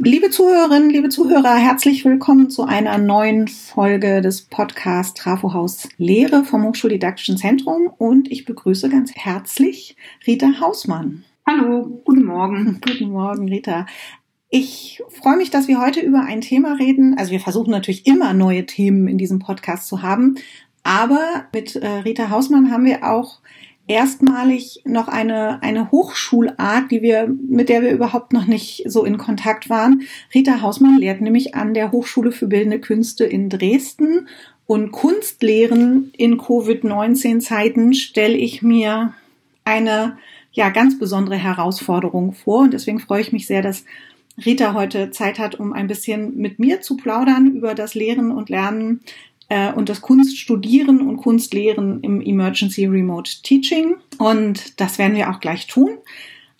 Liebe Zuhörerinnen, liebe Zuhörer, herzlich willkommen zu einer neuen Folge des Podcasts Trafohaus Lehre vom Hochschuldidaktischen Zentrum und ich begrüße ganz herzlich Rita Hausmann. Hallo, guten Morgen. Guten Morgen, Rita. Ich freue mich, dass wir heute über ein Thema reden. Also wir versuchen natürlich immer neue Themen in diesem Podcast zu haben, aber mit äh, Rita Hausmann haben wir auch erstmalig noch eine, eine Hochschulart, die wir, mit der wir überhaupt noch nicht so in Kontakt waren. Rita Hausmann lehrt nämlich an der Hochschule für Bildende Künste in Dresden und Kunstlehren in Covid-19-Zeiten stelle ich mir eine ja ganz besondere Herausforderung vor und deswegen freue ich mich sehr, dass Rita heute Zeit hat, um ein bisschen mit mir zu plaudern über das Lehren und Lernen äh, und das Kunststudieren und Kunstlehren im Emergency Remote Teaching. Und das werden wir auch gleich tun.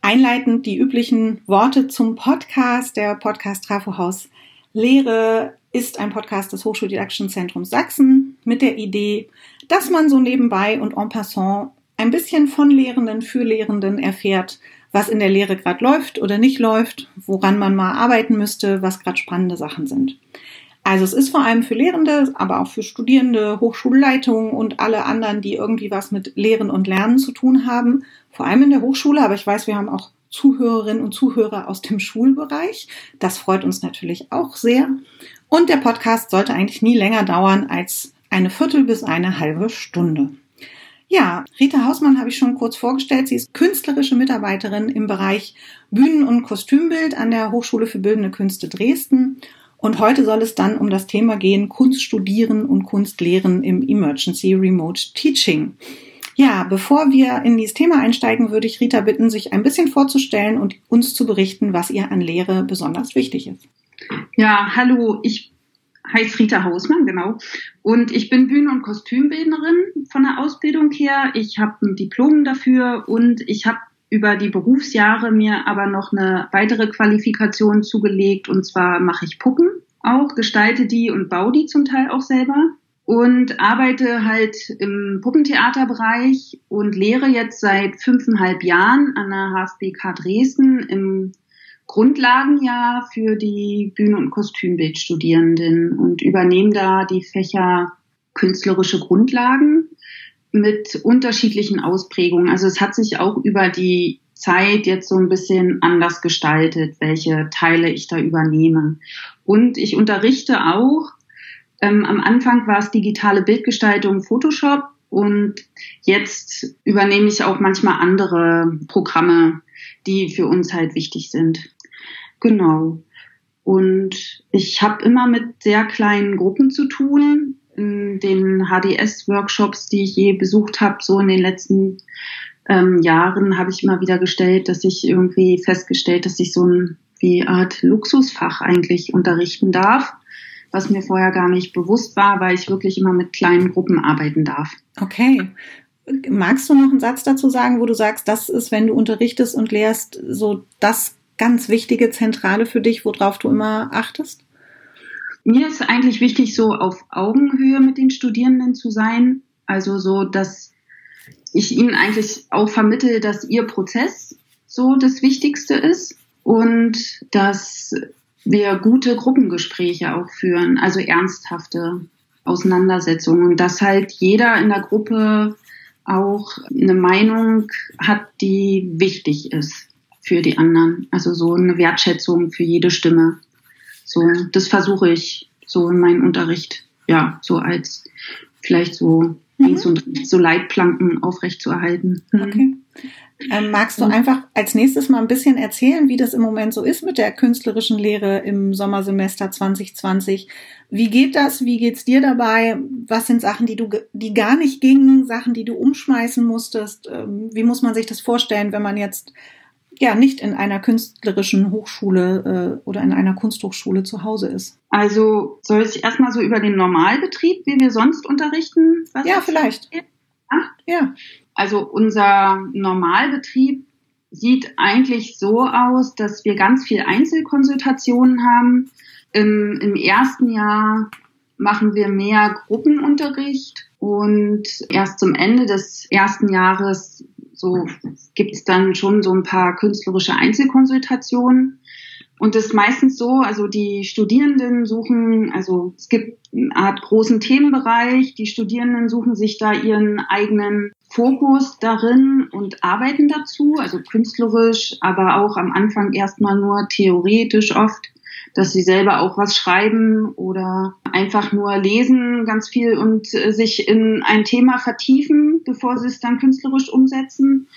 Einleitend die üblichen Worte zum Podcast. Der Podcast Trafohaus Lehre ist ein Podcast des Hochschuldidaktischen Zentrums Sachsen mit der Idee, dass man so nebenbei und en passant ein bisschen von Lehrenden für Lehrenden erfährt, was in der Lehre gerade läuft oder nicht läuft, woran man mal arbeiten müsste, was gerade spannende Sachen sind. Also es ist vor allem für Lehrende, aber auch für Studierende, Hochschulleitungen und alle anderen, die irgendwie was mit Lehren und Lernen zu tun haben. Vor allem in der Hochschule, aber ich weiß, wir haben auch Zuhörerinnen und Zuhörer aus dem Schulbereich. Das freut uns natürlich auch sehr. Und der Podcast sollte eigentlich nie länger dauern als eine Viertel bis eine halbe Stunde. Ja, Rita Hausmann habe ich schon kurz vorgestellt. Sie ist künstlerische Mitarbeiterin im Bereich Bühnen- und Kostümbild an der Hochschule für Bildende Künste Dresden und heute soll es dann um das Thema gehen, Kunst studieren und Kunst lehren im Emergency Remote Teaching. Ja, bevor wir in dieses Thema einsteigen, würde ich Rita bitten, sich ein bisschen vorzustellen und uns zu berichten, was ihr an Lehre besonders wichtig ist. Ja, hallo, ich heiße Rita Hausmann, genau. Und ich bin Bühnen- und Kostümbildnerin von der Ausbildung her. Ich habe ein Diplom dafür und ich habe über die Berufsjahre mir aber noch eine weitere Qualifikation zugelegt. Und zwar mache ich Puppen auch, gestalte die und baue die zum Teil auch selber. Und arbeite halt im Puppentheaterbereich und lehre jetzt seit fünfeinhalb Jahren an der HFBK Dresden im Grundlagenjahr für die Bühne- und Kostümbildstudierenden und übernehme da die Fächer künstlerische Grundlagen mit unterschiedlichen Ausprägungen. Also es hat sich auch über die Zeit jetzt so ein bisschen anders gestaltet, welche Teile ich da übernehme. Und ich unterrichte auch, ähm, am Anfang war es digitale Bildgestaltung Photoshop und jetzt übernehme ich auch manchmal andere Programme, die für uns halt wichtig sind. Genau. Und ich habe immer mit sehr kleinen Gruppen zu tun den HDS-Workshops, die ich je besucht habe, so in den letzten ähm, Jahren, habe ich immer wieder gestellt, dass ich irgendwie festgestellt, dass ich so ein wie Art Luxusfach eigentlich unterrichten darf, was mir vorher gar nicht bewusst war, weil ich wirklich immer mit kleinen Gruppen arbeiten darf. Okay. Magst du noch einen Satz dazu sagen, wo du sagst, das ist, wenn du unterrichtest und lehrst, so das ganz wichtige Zentrale für dich, worauf du immer achtest? Mir ist eigentlich wichtig, so auf Augenhöhe mit den Studierenden zu sein. Also so, dass ich ihnen eigentlich auch vermittel, dass ihr Prozess so das Wichtigste ist und dass wir gute Gruppengespräche auch führen, also ernsthafte Auseinandersetzungen dass halt jeder in der Gruppe auch eine Meinung hat, die wichtig ist für die anderen. Also so eine Wertschätzung für jede Stimme. So, das versuche ich so in meinem Unterricht, ja, so als vielleicht so mhm. und so Leitplanken aufrechtzuerhalten. Mhm. Okay. Ähm, magst du einfach als nächstes mal ein bisschen erzählen, wie das im Moment so ist mit der künstlerischen Lehre im Sommersemester 2020? Wie geht das? Wie geht's dir dabei? Was sind Sachen, die du, die gar nicht gingen? Sachen, die du umschmeißen musstest? Ähm, wie muss man sich das vorstellen, wenn man jetzt ja nicht in einer künstlerischen Hochschule äh, oder in einer Kunsthochschule zu Hause ist. Also soll ich erstmal so über den Normalbetrieb, wie wir sonst unterrichten? ja, vielleicht. Ach, ja. Also unser Normalbetrieb sieht eigentlich so aus, dass wir ganz viel Einzelkonsultationen haben. Im, im ersten Jahr machen wir mehr Gruppenunterricht und erst zum Ende des ersten Jahres so gibt es dann schon so ein paar künstlerische Einzelkonsultationen. Und das ist meistens so, also die Studierenden suchen, also es gibt eine Art großen Themenbereich, die Studierenden suchen sich da ihren eigenen Fokus darin und arbeiten dazu, also künstlerisch, aber auch am Anfang erstmal nur theoretisch oft, dass sie selber auch was schreiben oder einfach nur lesen ganz viel und äh, sich in ein Thema vertiefen, bevor sie es dann künstlerisch umsetzen.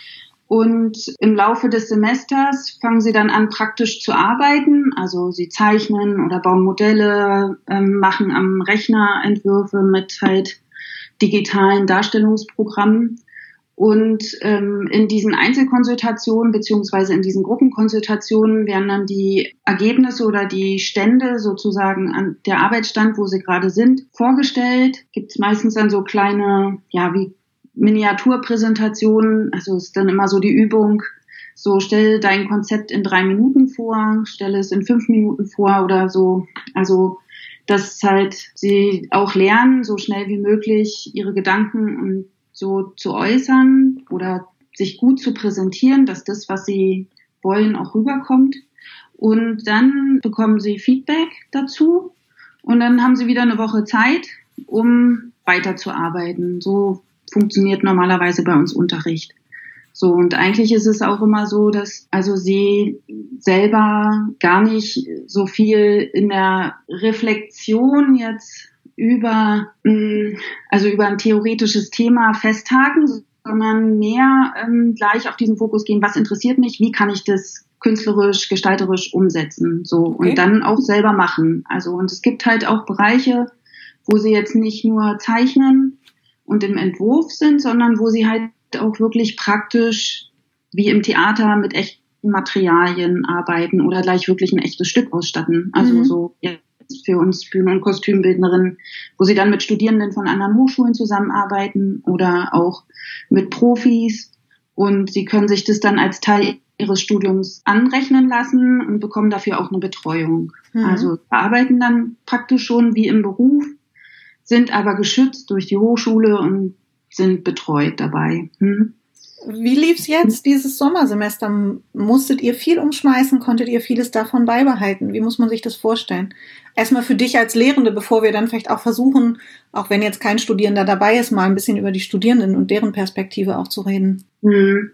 Und im Laufe des Semesters fangen sie dann an, praktisch zu arbeiten. Also sie zeichnen oder bauen Modelle, ähm, machen am Rechner Entwürfe mit halt digitalen Darstellungsprogrammen. Und ähm, in diesen Einzelkonsultationen beziehungsweise in diesen Gruppenkonsultationen werden dann die Ergebnisse oder die Stände sozusagen an der Arbeitsstand, wo sie gerade sind, vorgestellt. Gibt es meistens dann so kleine, ja, wie Miniaturpräsentationen, also ist dann immer so die Übung, so stell dein Konzept in drei Minuten vor, stelle es in fünf Minuten vor oder so. Also dass halt sie auch lernen, so schnell wie möglich ihre Gedanken so zu äußern oder sich gut zu präsentieren, dass das, was sie wollen, auch rüberkommt. Und dann bekommen sie Feedback dazu und dann haben sie wieder eine Woche Zeit, um weiterzuarbeiten. So funktioniert normalerweise bei uns Unterricht. So, und eigentlich ist es auch immer so, dass also sie selber gar nicht so viel in der Reflexion jetzt über, mm, also über ein theoretisches Thema festhaken, sondern mehr ähm, gleich auf diesen Fokus gehen, was interessiert mich, wie kann ich das künstlerisch, gestalterisch umsetzen, so okay. und dann auch selber machen. Also und es gibt halt auch Bereiche, wo sie jetzt nicht nur zeichnen, und im Entwurf sind, sondern wo sie halt auch wirklich praktisch wie im Theater mit echten Materialien arbeiten oder gleich wirklich ein echtes Stück ausstatten. Also mhm. so jetzt für uns Bühnen- und Kostümbildnerinnen, wo sie dann mit Studierenden von anderen Hochschulen zusammenarbeiten oder auch mit Profis und sie können sich das dann als Teil ihres Studiums anrechnen lassen und bekommen dafür auch eine Betreuung. Mhm. Also arbeiten dann praktisch schon wie im Beruf sind aber geschützt durch die Hochschule und sind betreut dabei. Hm? Wie lief's jetzt dieses Sommersemester? Musstet ihr viel umschmeißen? Konntet ihr vieles davon beibehalten? Wie muss man sich das vorstellen? Erstmal für dich als Lehrende, bevor wir dann vielleicht auch versuchen, auch wenn jetzt kein Studierender dabei ist, mal ein bisschen über die Studierenden und deren Perspektive auch zu reden. Hm.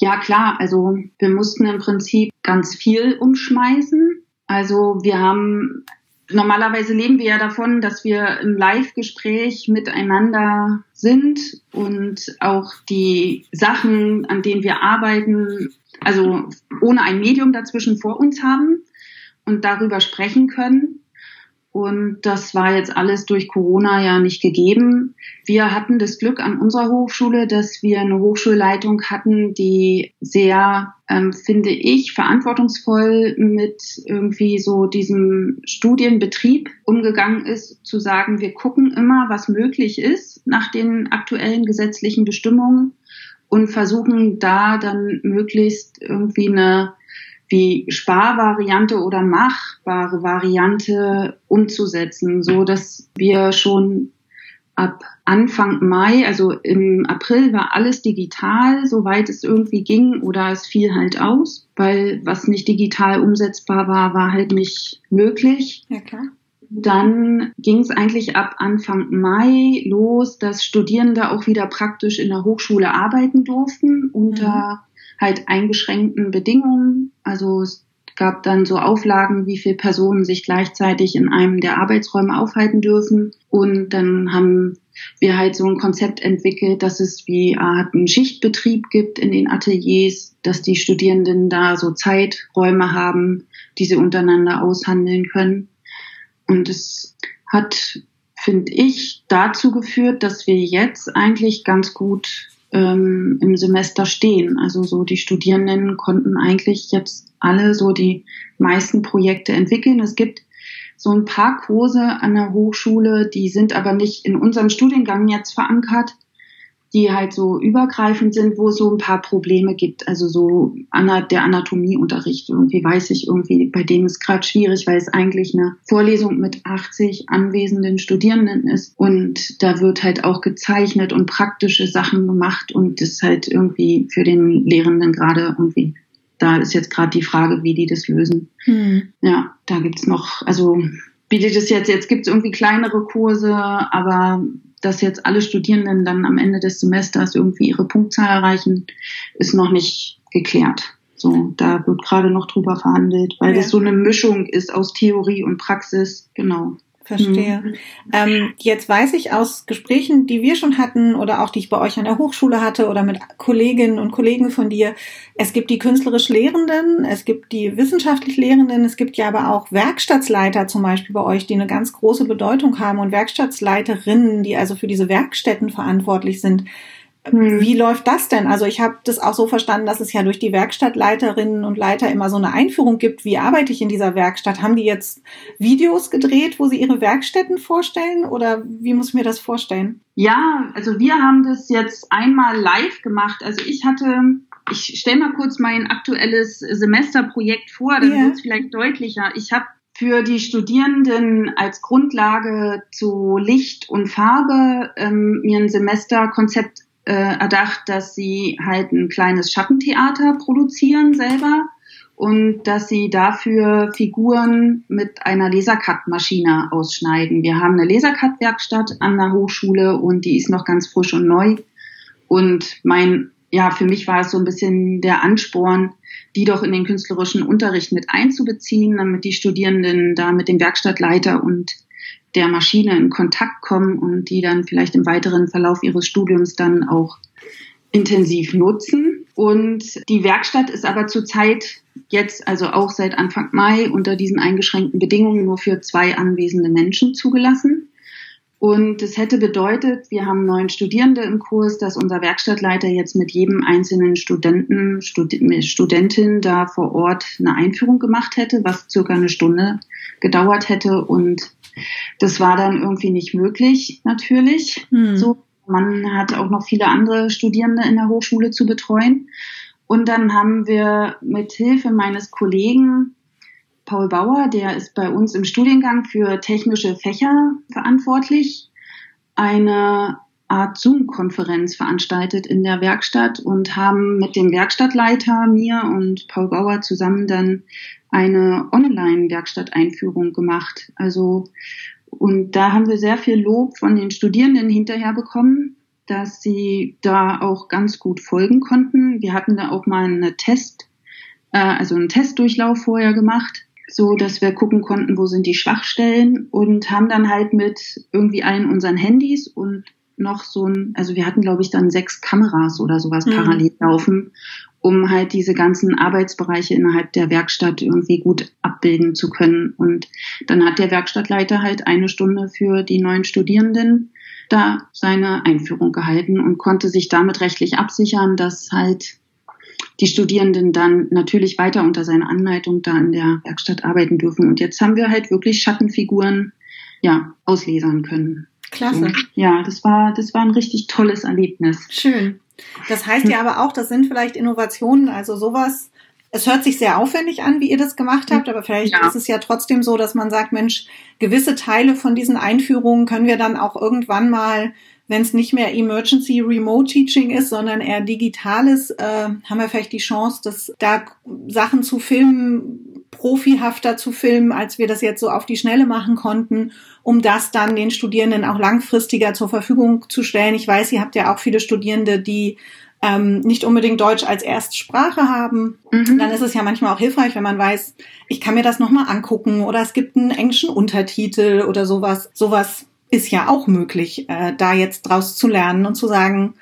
Ja, klar. Also wir mussten im Prinzip ganz viel umschmeißen. Also wir haben normalerweise leben wir ja davon, dass wir im Live-Gespräch miteinander sind und auch die Sachen, an denen wir arbeiten, also ohne ein Medium dazwischen vor uns haben und darüber sprechen können. Und das war jetzt alles durch Corona ja nicht gegeben. Wir hatten das Glück an unserer Hochschule, dass wir eine Hochschulleitung hatten, die sehr, ähm, finde ich, verantwortungsvoll mit irgendwie so diesem Studienbetrieb umgegangen ist, zu sagen, wir gucken immer, was möglich ist nach den aktuellen gesetzlichen Bestimmungen und versuchen da dann möglichst irgendwie eine wie Sparvariante oder machbare Variante umzusetzen, so dass wir schon ab Anfang Mai, also im April war alles digital, soweit es irgendwie ging oder es fiel halt aus, weil was nicht digital umsetzbar war, war halt nicht möglich. Ja, klar. Dann ging es eigentlich ab Anfang Mai los, dass Studierende auch wieder praktisch in der Hochschule arbeiten durften unter mhm halt eingeschränkten Bedingungen. Also es gab dann so Auflagen, wie viele Personen sich gleichzeitig in einem der Arbeitsräume aufhalten dürfen. Und dann haben wir halt so ein Konzept entwickelt, dass es wie Art einen Schichtbetrieb gibt in den Ateliers, dass die Studierenden da so Zeiträume haben, die sie untereinander aushandeln können. Und es hat, finde ich, dazu geführt, dass wir jetzt eigentlich ganz gut ähm, im Semester stehen. Also so die Studierenden konnten eigentlich jetzt alle so die meisten Projekte entwickeln. Es gibt so ein paar Kurse an der Hochschule, die sind aber nicht in unserem Studiengang jetzt verankert die halt so übergreifend sind, wo es so ein paar Probleme gibt. Also so der Anatomieunterricht. Irgendwie weiß ich irgendwie, bei dem ist gerade schwierig, weil es eigentlich eine Vorlesung mit 80 anwesenden Studierenden ist. Und da wird halt auch gezeichnet und praktische Sachen gemacht und das halt irgendwie für den Lehrenden gerade irgendwie da ist jetzt gerade die Frage, wie die das lösen. Hm. Ja, da gibt's noch, also wie die das jetzt, jetzt gibt's irgendwie kleinere Kurse, aber dass jetzt alle Studierenden dann am Ende des Semesters irgendwie ihre Punktzahl erreichen, ist noch nicht geklärt. So, da wird gerade noch drüber verhandelt, weil ja. das so eine Mischung ist aus Theorie und Praxis. Genau. Verstehe. Mhm. Ähm, jetzt weiß ich aus Gesprächen, die wir schon hatten oder auch die ich bei euch an der Hochschule hatte oder mit Kolleginnen und Kollegen von dir, es gibt die künstlerisch Lehrenden, es gibt die wissenschaftlich Lehrenden, es gibt ja aber auch Werkstattsleiter zum Beispiel bei euch, die eine ganz große Bedeutung haben und Werkstattsleiterinnen, die also für diese Werkstätten verantwortlich sind. Hm. Wie läuft das denn? Also ich habe das auch so verstanden, dass es ja durch die Werkstattleiterinnen und Leiter immer so eine Einführung gibt. Wie arbeite ich in dieser Werkstatt? Haben die jetzt Videos gedreht, wo sie ihre Werkstätten vorstellen oder wie muss ich mir das vorstellen? Ja, also wir haben das jetzt einmal live gemacht. Also ich hatte, ich stelle mal kurz mein aktuelles Semesterprojekt vor, dann yeah. wird es vielleicht deutlicher. Ich habe für die Studierenden als Grundlage zu Licht und Farbe ähm, mir ein Semesterkonzept äh, erdacht, dass sie halt ein kleines Schattentheater produzieren selber und dass sie dafür Figuren mit einer Lasercut-Maschine ausschneiden. Wir haben eine Lasercut-Werkstatt an der Hochschule und die ist noch ganz frisch und neu. Und mein, ja, für mich war es so ein bisschen der Ansporn, die doch in den künstlerischen Unterricht mit einzubeziehen, damit die Studierenden da mit dem Werkstattleiter und der Maschine in Kontakt kommen und die dann vielleicht im weiteren Verlauf ihres Studiums dann auch intensiv nutzen. Und die Werkstatt ist aber zurzeit jetzt, also auch seit Anfang Mai, unter diesen eingeschränkten Bedingungen nur für zwei anwesende Menschen zugelassen. Und es hätte bedeutet, wir haben neun Studierende im Kurs, dass unser Werkstattleiter jetzt mit jedem einzelnen Studenten, Stud Studentin da vor Ort eine Einführung gemacht hätte, was circa eine Stunde gedauert hätte. Und das war dann irgendwie nicht möglich, natürlich. Hm. So, man hat auch noch viele andere Studierende in der Hochschule zu betreuen. Und dann haben wir mit Hilfe meines Kollegen Paul Bauer, der ist bei uns im Studiengang für technische Fächer verantwortlich, eine Art Zoom-Konferenz veranstaltet in der Werkstatt und haben mit dem Werkstattleiter, mir und Paul Bauer zusammen dann eine Online-Werkstatteinführung gemacht. Also, und da haben wir sehr viel Lob von den Studierenden hinterher bekommen, dass sie da auch ganz gut folgen konnten. Wir hatten da auch mal eine Test, äh, also einen Testdurchlauf vorher gemacht, so dass wir gucken konnten, wo sind die Schwachstellen und haben dann halt mit irgendwie allen unseren Handys und noch so ein, also wir hatten glaube ich dann sechs Kameras oder sowas mhm. parallel laufen um halt diese ganzen Arbeitsbereiche innerhalb der Werkstatt irgendwie gut abbilden zu können. Und dann hat der Werkstattleiter halt eine Stunde für die neuen Studierenden da seine Einführung gehalten und konnte sich damit rechtlich absichern, dass halt die Studierenden dann natürlich weiter unter seiner Anleitung da in der Werkstatt arbeiten dürfen. Und jetzt haben wir halt wirklich Schattenfiguren ja auslesern können. Klasse. Ja, das war das war ein richtig tolles Erlebnis. Schön. Das heißt ja aber auch, das sind vielleicht Innovationen, also sowas. Es hört sich sehr aufwendig an, wie ihr das gemacht habt, aber vielleicht ja. ist es ja trotzdem so, dass man sagt, Mensch, gewisse Teile von diesen Einführungen können wir dann auch irgendwann mal, wenn es nicht mehr Emergency Remote Teaching ist, sondern eher digitales, äh, haben wir vielleicht die Chance, dass da Sachen zu filmen, profihafter zu filmen, als wir das jetzt so auf die Schnelle machen konnten um das dann den Studierenden auch langfristiger zur Verfügung zu stellen. Ich weiß, ihr habt ja auch viele Studierende, die ähm, nicht unbedingt Deutsch als Erstsprache haben. Mhm. Dann ist es ja manchmal auch hilfreich, wenn man weiß, ich kann mir das nochmal angucken oder es gibt einen englischen Untertitel oder sowas. Sowas ist ja auch möglich, äh, da jetzt draus zu lernen und zu sagen,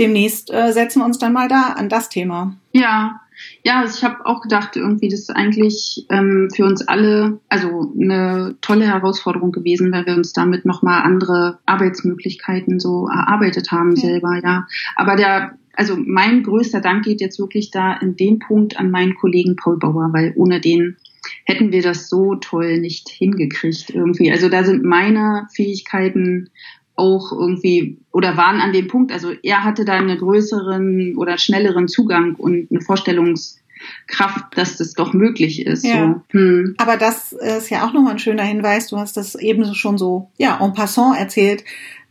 demnächst äh, setzen wir uns dann mal da an das Thema. Ja, ja, also ich habe auch gedacht, irgendwie das ist eigentlich ähm, für uns alle also eine tolle Herausforderung gewesen, weil wir uns damit nochmal andere Arbeitsmöglichkeiten so erarbeitet haben ja. selber, ja. Aber der, also mein größter Dank geht jetzt wirklich da in dem Punkt an meinen Kollegen Paul Bauer, weil ohne den hätten wir das so toll nicht hingekriegt irgendwie. Also da sind meine Fähigkeiten auch irgendwie oder waren an dem Punkt, also er hatte da einen größeren oder schnelleren Zugang und eine Vorstellungskraft, dass das doch möglich ist. Ja. So. Hm. Aber das ist ja auch nochmal ein schöner Hinweis. Du hast das eben schon so, ja, en passant erzählt,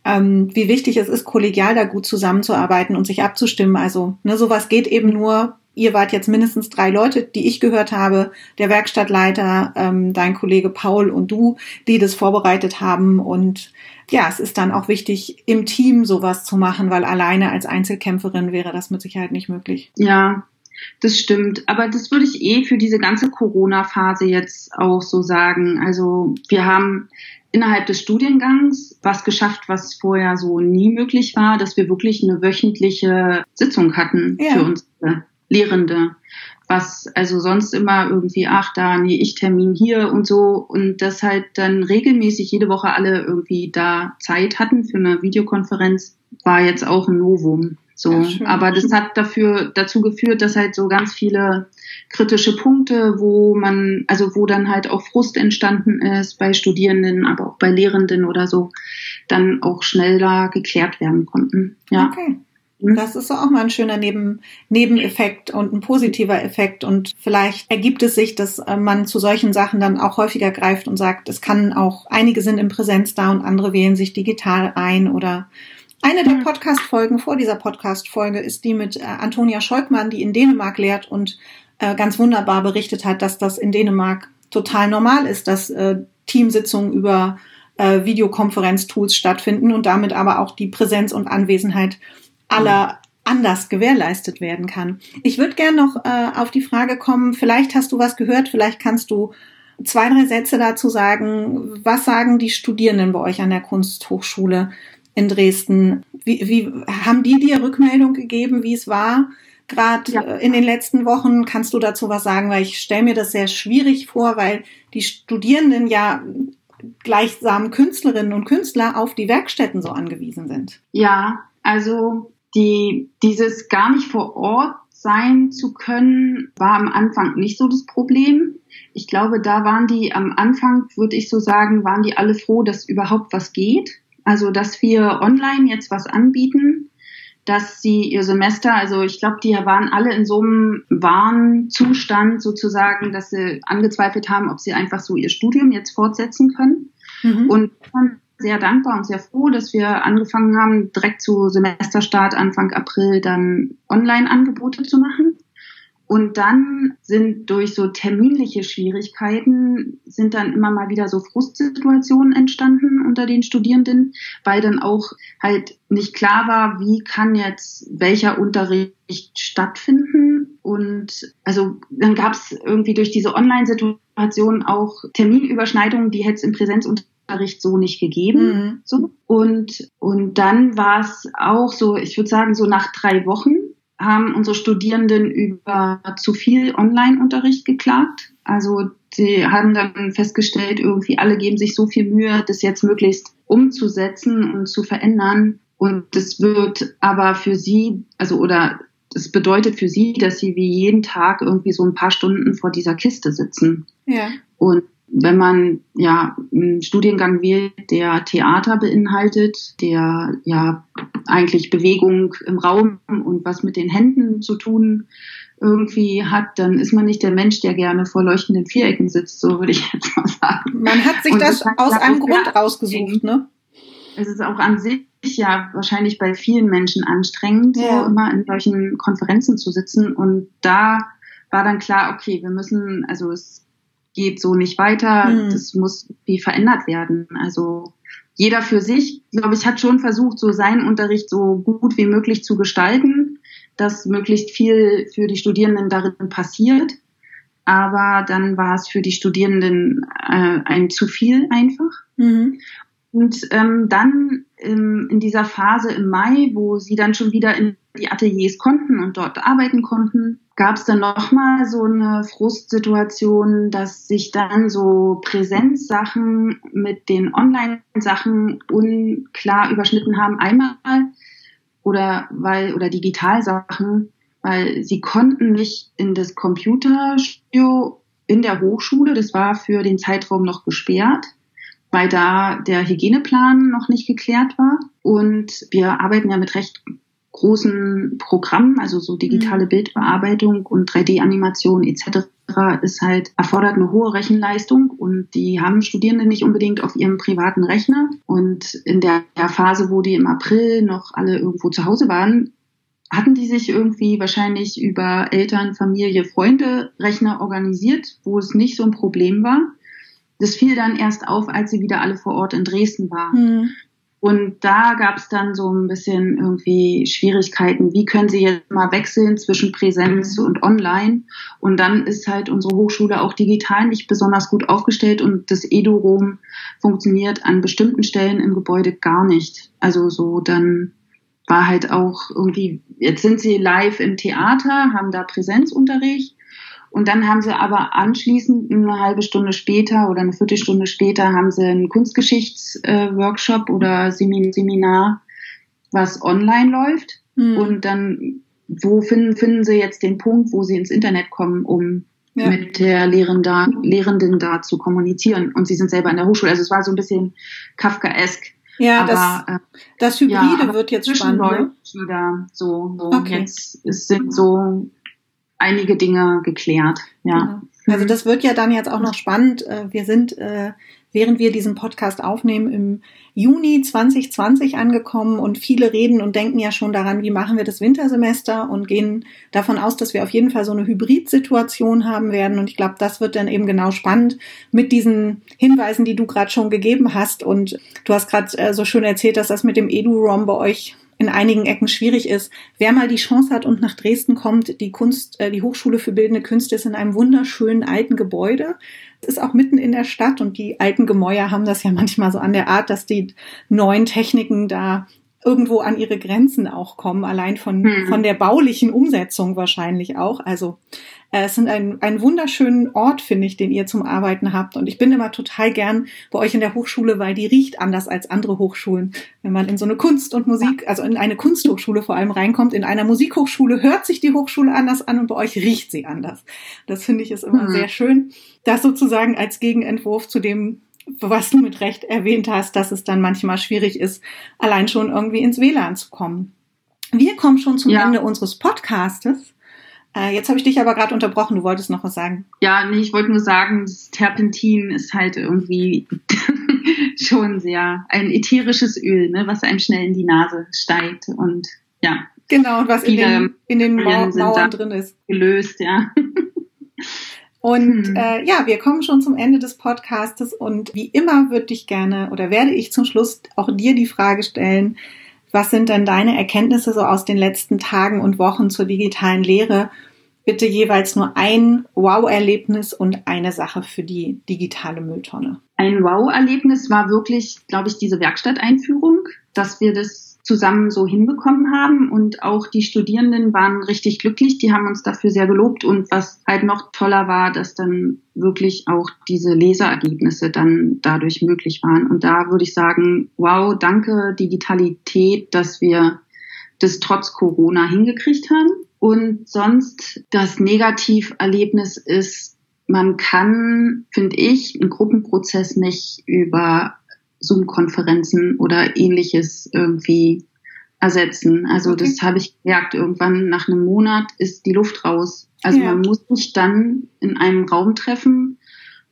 ähm, wie wichtig es ist, kollegial da gut zusammenzuarbeiten und sich abzustimmen. Also ne, sowas geht eben nur, ihr wart jetzt mindestens drei Leute, die ich gehört habe, der Werkstattleiter, ähm, dein Kollege Paul und du, die das vorbereitet haben. Und ja, es ist dann auch wichtig, im Team sowas zu machen, weil alleine als Einzelkämpferin wäre das mit Sicherheit nicht möglich. Ja, das stimmt. Aber das würde ich eh für diese ganze Corona-Phase jetzt auch so sagen. Also wir haben innerhalb des Studiengangs was geschafft, was vorher so nie möglich war, dass wir wirklich eine wöchentliche Sitzung hatten ja. für unsere Lehrende. Was also sonst immer irgendwie, ach da, nee, ich Termin hier und so. Und das halt dann regelmäßig jede Woche alle irgendwie da Zeit hatten für eine Videokonferenz, war jetzt auch ein Novum. So, ja, aber das hat dafür dazu geführt, dass halt so ganz viele kritische Punkte, wo man, also wo dann halt auch Frust entstanden ist bei Studierenden, aber auch bei Lehrenden oder so, dann auch schneller geklärt werden konnten. Ja. Okay. Mhm. Das ist auch mal ein schöner Neben Nebeneffekt und ein positiver Effekt. Und vielleicht ergibt es sich, dass äh, man zu solchen Sachen dann auch häufiger greift und sagt, es kann auch, einige sind in Präsenz da und andere wählen sich digital ein oder eine der Podcast-Folgen vor dieser Podcast-Folge ist die mit äh, Antonia Scheukmann, die in Dänemark lehrt und äh, ganz wunderbar berichtet hat, dass das in Dänemark total normal ist, dass Teamsitzungen über Videokonferenztools stattfinden und damit aber auch die Präsenz und Anwesenheit aller anders gewährleistet werden kann. Ich würde gerne noch äh, auf die Frage kommen, vielleicht hast du was gehört, vielleicht kannst du zwei, drei Sätze dazu sagen. Was sagen die Studierenden bei euch an der Kunsthochschule? in Dresden. Wie, wie haben die dir Rückmeldung gegeben, wie es war? Gerade ja. Äh, in den letzten Wochen kannst du dazu was sagen, weil ich stelle mir das sehr schwierig vor, weil die Studierenden ja gleichsam Künstlerinnen und Künstler auf die Werkstätten so angewiesen sind. Ja, also die, dieses gar nicht vor Ort sein zu können, war am Anfang nicht so das Problem. Ich glaube, da waren die am Anfang, würde ich so sagen, waren die alle froh, dass überhaupt was geht. Also, dass wir online jetzt was anbieten, dass sie ihr Semester, also ich glaube, die waren alle in so einem Warnzustand sozusagen, dass sie angezweifelt haben, ob sie einfach so ihr Studium jetzt fortsetzen können. Mhm. Und sehr dankbar und sehr froh, dass wir angefangen haben, direkt zu Semesterstart Anfang April dann Online-Angebote zu machen. Und dann sind durch so terminliche Schwierigkeiten sind dann immer mal wieder so Frustsituationen entstanden unter den Studierenden, weil dann auch halt nicht klar war, wie kann jetzt welcher Unterricht stattfinden. Und also dann gab es irgendwie durch diese Online-Situation auch Terminüberschneidungen, die hätte es im Präsenzunterricht so nicht gegeben. Mhm. So. Und, und dann war es auch so, ich würde sagen, so nach drei Wochen haben unsere Studierenden über zu viel Online-Unterricht geklagt. Also sie haben dann festgestellt, irgendwie alle geben sich so viel Mühe, das jetzt möglichst umzusetzen und zu verändern. Und das wird aber für sie, also oder das bedeutet für sie, dass sie wie jeden Tag irgendwie so ein paar Stunden vor dieser Kiste sitzen. Ja. Und wenn man ja einen Studiengang wählt, der Theater beinhaltet, der ja eigentlich Bewegung im Raum und was mit den Händen zu tun irgendwie hat, dann ist man nicht der Mensch, der gerne vor leuchtenden Vierecken sitzt, so würde ich jetzt mal sagen. Man hat sich und das, das aus einem Grund rausgesucht, ne? Es ist auch an sich ja wahrscheinlich bei vielen Menschen anstrengend, ja. so immer in solchen Konferenzen zu sitzen und da war dann klar, okay, wir müssen, also es geht so nicht weiter, mhm. das muss wie verändert werden. Also jeder für sich, glaube ich, hat schon versucht, so seinen Unterricht so gut wie möglich zu gestalten, dass möglichst viel für die Studierenden darin passiert. Aber dann war es für die Studierenden äh, ein zu viel einfach. Mhm. Und ähm, dann ähm, in dieser Phase im Mai, wo sie dann schon wieder in die Ateliers konnten und dort arbeiten konnten, gab es dann nochmal so eine Frustsituation, dass sich dann so Präsenzsachen mit den Online-Sachen unklar überschnitten haben. Einmal oder weil oder Digitalsachen, weil sie konnten nicht in das Computerstudio in der Hochschule, das war für den Zeitraum noch gesperrt weil da der Hygieneplan noch nicht geklärt war. Und wir arbeiten ja mit recht großen Programmen, also so digitale mhm. Bildbearbeitung und 3D-Animation etc. ist halt erfordert eine hohe Rechenleistung und die haben Studierende nicht unbedingt auf ihrem privaten Rechner und in der Phase, wo die im April noch alle irgendwo zu Hause waren, hatten die sich irgendwie wahrscheinlich über Eltern, Familie, Freunde Rechner organisiert, wo es nicht so ein Problem war. Das fiel dann erst auf, als sie wieder alle vor Ort in Dresden waren. Mhm. Und da gab es dann so ein bisschen irgendwie Schwierigkeiten. Wie können sie jetzt mal wechseln zwischen Präsenz mhm. und Online? Und dann ist halt unsere Hochschule auch digital nicht besonders gut aufgestellt und das Edu-Rom funktioniert an bestimmten Stellen im Gebäude gar nicht. Also so dann war halt auch irgendwie, jetzt sind sie live im Theater, haben da Präsenzunterricht und dann haben sie aber anschließend eine halbe Stunde später oder eine Viertelstunde später haben sie einen Kunstgeschichtsworkshop oder Seminar, was online läuft. Mhm. Und dann, wo finden, finden sie jetzt den Punkt, wo sie ins Internet kommen, um ja. mit der Lehrender, Lehrenden da zu kommunizieren. Und sie sind selber in der Hochschule. Also es war so ein bisschen Kafkaesk. Ja, aber, das, äh, das Hybride ja, wird jetzt spannend. Ne? Wieder so, so okay. jetzt es sind so einige Dinge geklärt. Ja. Also das wird ja dann jetzt auch noch spannend. Äh, wir sind, äh, während wir diesen Podcast aufnehmen, im Juni 2020 angekommen und viele reden und denken ja schon daran, wie machen wir das Wintersemester und gehen davon aus, dass wir auf jeden Fall so eine Hybrid-Situation haben werden. Und ich glaube, das wird dann eben genau spannend mit diesen Hinweisen, die du gerade schon gegeben hast. Und du hast gerade äh, so schön erzählt, dass das mit dem Edu-ROM bei euch in einigen Ecken schwierig ist. Wer mal die Chance hat und nach Dresden kommt, die Kunst, äh, die Hochschule für Bildende Künste ist in einem wunderschönen alten Gebäude. Es ist auch mitten in der Stadt und die alten Gemäuer haben das ja manchmal so an der Art, dass die neuen Techniken da irgendwo an ihre Grenzen auch kommen, allein von, hm. von der baulichen Umsetzung wahrscheinlich auch. Also äh, es sind ein, ein wunderschönen Ort, finde ich, den ihr zum Arbeiten habt. Und ich bin immer total gern bei euch in der Hochschule, weil die riecht anders als andere Hochschulen. Wenn man in so eine Kunst und Musik, also in eine Kunsthochschule vor allem reinkommt, in einer Musikhochschule hört sich die Hochschule anders an und bei euch riecht sie anders. Das finde ich ist immer mhm. sehr schön. Das sozusagen als Gegenentwurf zu dem was du mit Recht erwähnt hast, dass es dann manchmal schwierig ist, allein schon irgendwie ins WLAN zu kommen. Wir kommen schon zum ja. Ende unseres Podcastes. Äh, jetzt habe ich dich aber gerade unterbrochen, du wolltest noch was sagen. Ja, nee, ich wollte nur sagen, das Terpentin ist halt irgendwie schon sehr ein ätherisches Öl, ne, was einem schnell in die Nase steigt und ja. Genau, und was in den, in den Mauern drin ist. Gelöst, ja. Und hm. äh, ja, wir kommen schon zum Ende des Podcastes und wie immer würde ich gerne oder werde ich zum Schluss auch dir die Frage stellen, was sind denn deine Erkenntnisse so aus den letzten Tagen und Wochen zur digitalen Lehre? Bitte jeweils nur ein Wow-Erlebnis und eine Sache für die digitale Mülltonne. Ein Wow-Erlebnis war wirklich, glaube ich, diese Werkstatteinführung, dass wir das zusammen so hinbekommen haben. Und auch die Studierenden waren richtig glücklich. Die haben uns dafür sehr gelobt. Und was halt noch toller war, dass dann wirklich auch diese Leserergebnisse dann dadurch möglich waren. Und da würde ich sagen, wow, danke Digitalität, dass wir das trotz Corona hingekriegt haben. Und sonst das Negativerlebnis ist, man kann, finde ich, einen Gruppenprozess nicht über Zoom-Konferenzen oder ähnliches irgendwie ersetzen. Also okay. das habe ich gemerkt, irgendwann nach einem Monat ist die Luft raus. Also ja. man muss sich dann in einem Raum treffen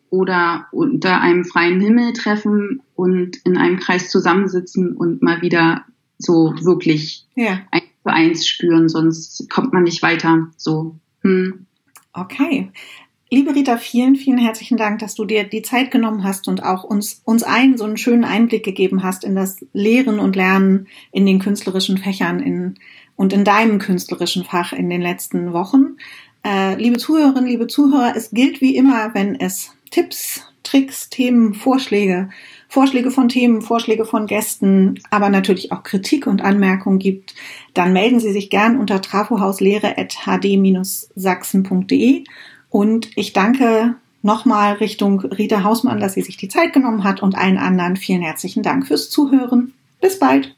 oder unter einem freien Himmel treffen und in einem Kreis zusammensitzen und mal wieder so wirklich ja. eins zu eins spüren, sonst kommt man nicht weiter. So. Hm. Okay. Liebe Rita, vielen, vielen herzlichen Dank, dass du dir die Zeit genommen hast und auch uns, uns allen so einen schönen Einblick gegeben hast in das Lehren und Lernen in den künstlerischen Fächern in, und in deinem künstlerischen Fach in den letzten Wochen. Äh, liebe Zuhörerinnen, liebe Zuhörer, es gilt wie immer, wenn es Tipps, Tricks, Themen, Vorschläge, Vorschläge von Themen, Vorschläge von Gästen, aber natürlich auch Kritik und Anmerkungen gibt, dann melden Sie sich gern unter trafohauslehre.hd-sachsen.de und ich danke nochmal Richtung Rita Hausmann, dass sie sich die Zeit genommen hat und allen anderen vielen herzlichen Dank fürs Zuhören. Bis bald.